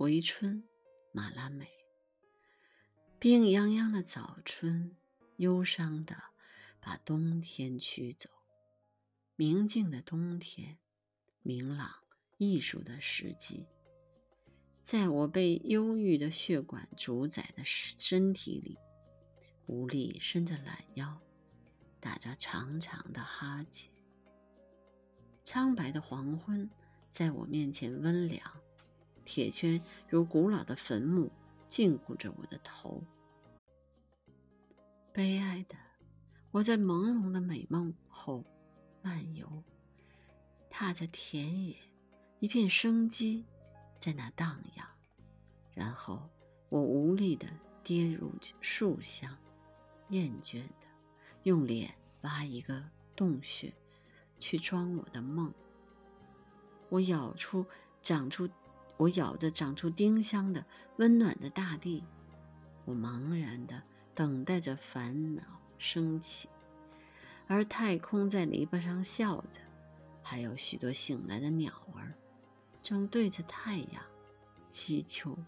回春，马拉美。病殃殃的早春，忧伤的把冬天驱走。明净的冬天，明朗艺术的时机。在我被忧郁的血管主宰的身体里，无力伸着懒腰，打着长长的哈欠。苍白的黄昏在我面前温凉，铁圈如古老的坟墓。禁锢着我的头，悲哀的，我在朦胧的美梦后漫游，踏着田野，一片生机在那荡漾。然后我无力的跌入树下，厌倦的用脸挖一个洞穴，去装我的梦。我咬出，长出。我咬着长出丁香的温暖的大地，我茫然的等待着烦恼升起，而太空在篱笆上笑着，还有许多醒来的鸟儿，正对着太阳祈求。